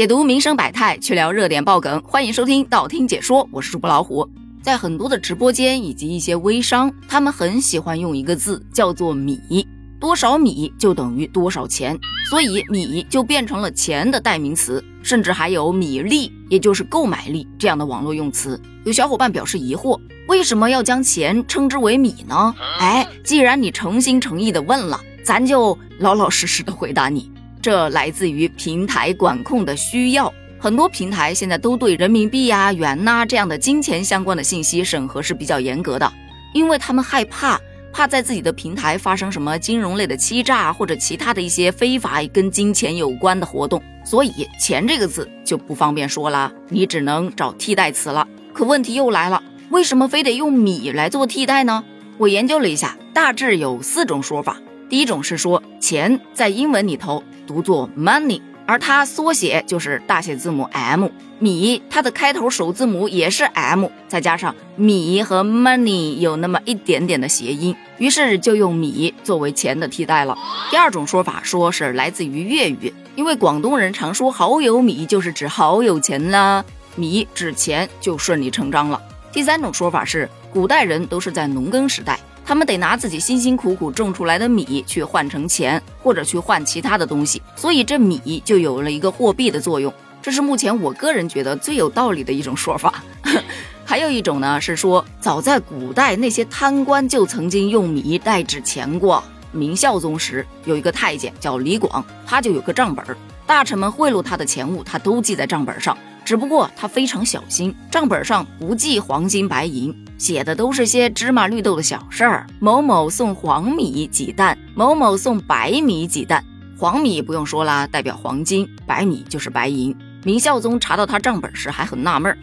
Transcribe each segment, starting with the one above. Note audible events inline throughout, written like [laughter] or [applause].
解读民生百态，去聊热点爆梗，欢迎收听道听解说，我是主播老虎。在很多的直播间以及一些微商，他们很喜欢用一个字叫做“米”，多少米就等于多少钱，所以米就变成了钱的代名词，甚至还有米粒，也就是购买力这样的网络用词。有小伙伴表示疑惑，为什么要将钱称之为米呢？哎，既然你诚心诚意的问了，咱就老老实实的回答你。这来自于平台管控的需要，很多平台现在都对人民币呀、元呐这样的金钱相关的信息审核是比较严格的，因为他们害怕怕在自己的平台发生什么金融类的欺诈或者其他的一些非法跟金钱有关的活动，所以钱这个字就不方便说了，你只能找替代词了。可问题又来了，为什么非得用米来做替代呢？我研究了一下，大致有四种说法。第一种是说钱在英文里头。读作 money，而它缩写就是大写字母 M。米，它的开头首字母也是 M，再加上米和 money 有那么一点点的谐音，于是就用米作为钱的替代了。第二种说法说是来自于粤语，因为广东人常说好有米，就是指好有钱啦，米指钱就顺理成章了。第三种说法是古代人都是在农耕时代。他们得拿自己辛辛苦苦种出来的米去换成钱，或者去换其他的东西，所以这米就有了一个货币的作用。这是目前我个人觉得最有道理的一种说法。[laughs] 还有一种呢，是说早在古代那些贪官就曾经用米代指钱过。明孝宗时有一个太监叫李广，他就有个账本，大臣们贿赂他的钱物，他都记在账本上。只不过他非常小心，账本上不记黄金白银，写的都是些芝麻绿豆的小事儿。某某送黄米几担，某某送白米几担。黄米不用说啦，代表黄金；白米就是白银。明孝宗查到他账本时还很纳闷，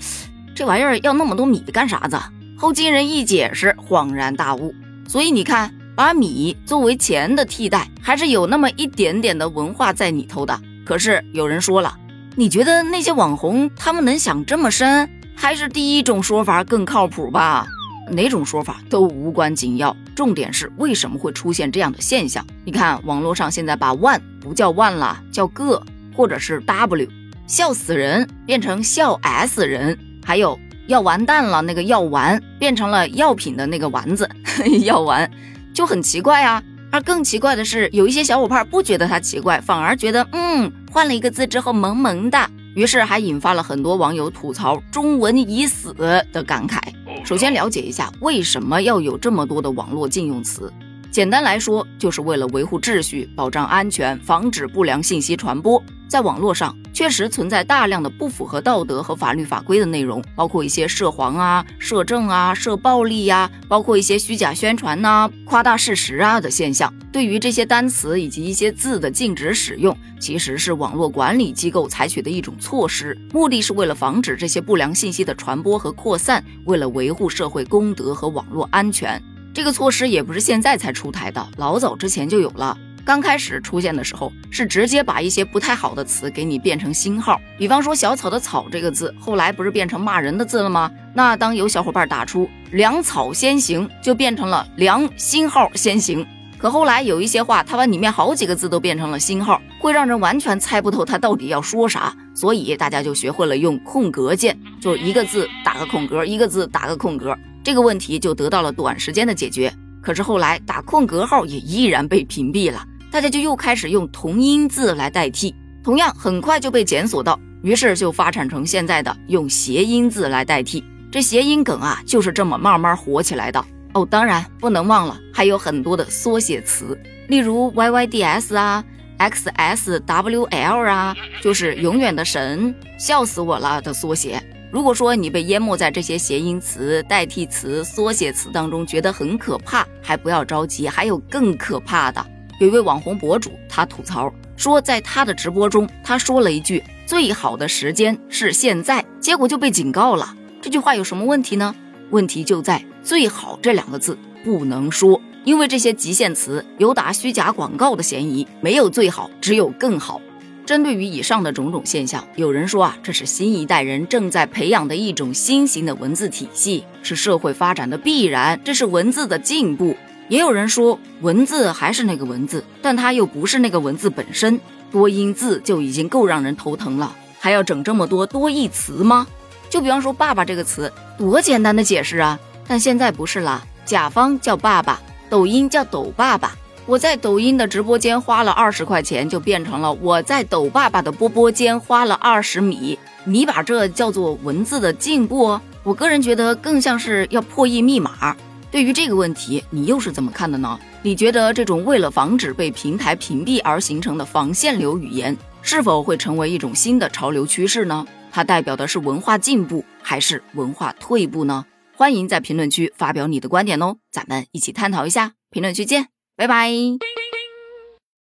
这玩意儿要那么多米干啥子？后经人一解释，恍然大悟。所以你看，把米作为钱的替代，还是有那么一点点的文化在里头的。可是有人说了。你觉得那些网红他们能想这么深，还是第一种说法更靠谱吧？哪种说法都无关紧要，重点是为什么会出现这样的现象？你看网络上现在把万不叫万了，叫个或者是 w，笑死人变成笑 s 人，还有要完蛋了那个药丸变成了药品的那个丸子 [laughs] 药丸，就很奇怪啊。而更奇怪的是，有一些小伙伴不觉得它奇怪，反而觉得嗯，换了一个字之后萌萌的，于是还引发了很多网友吐槽“中文已死”的感慨。首先了解一下为什么要有这么多的网络禁用词，简单来说，就是为了维护秩序、保障安全、防止不良信息传播。在网络上确实存在大量的不符合道德和法律法规的内容，包括一些涉黄啊、涉政啊、涉暴力呀，包括一些虚假宣传呐、夸大事实啊的现象。对于这些单词以及一些字的禁止使用，其实是网络管理机构采取的一种措施，目的是为了防止这些不良信息的传播和扩散，为了维护社会公德和网络安全。这个措施也不是现在才出台的，老早之前就有了。刚开始出现的时候，是直接把一些不太好的词给你变成星号，比方说小草的草这个字，后来不是变成骂人的字了吗？那当有小伙伴打出粮草先行，就变成了粮星号先行。可后来有一些话，它把里面好几个字都变成了星号，会让人完全猜不透它到底要说啥，所以大家就学会了用空格键，就一个字打个空格，一个字打个空格，这个问题就得到了短时间的解决。可是后来打空格号也依然被屏蔽了。大家就又开始用同音字来代替，同样很快就被检索到，于是就发展成现在的用谐音字来代替。这谐音梗啊，就是这么慢慢火起来的哦。当然不能忘了，还有很多的缩写词，例如 Y Y D S 啊，X S W L 啊，就是永远的神，笑死我了的缩写。如果说你被淹没在这些谐音词、代替词、缩写词当中，觉得很可怕，还不要着急，还有更可怕的。有一位网红博主，他吐槽说，在他的直播中，他说了一句“最好的时间是现在”，结果就被警告了。这句话有什么问题呢？问题就在“最好”这两个字不能说，因为这些极限词有打虚假广告的嫌疑。没有最好，只有更好。针对于以上的种种现象，有人说啊，这是新一代人正在培养的一种新型的文字体系，是社会发展的必然，这是文字的进步。也有人说，文字还是那个文字，但它又不是那个文字本身。多音字就已经够让人头疼了，还。要整这么多多义词吗？就比方说“爸爸”这个词，多简单的解释啊！但现在不是啦，甲方叫爸爸，抖音叫抖爸爸。我在抖音的直播间花了二十块钱，就变成了我在抖爸爸的波波间花了二十米。你把这叫做文字的进步？我个人觉得更像是要破译密码。对于这个问题，你又是怎么看的呢？你觉得这种为了防止被平台屏蔽而形成的防限流语言，是否会成为一种新的潮流趋势呢？它代表的是文化进步还是文化退步呢？欢迎在评论区发表你的观点哦，咱们一起探讨一下。评论区见，拜拜。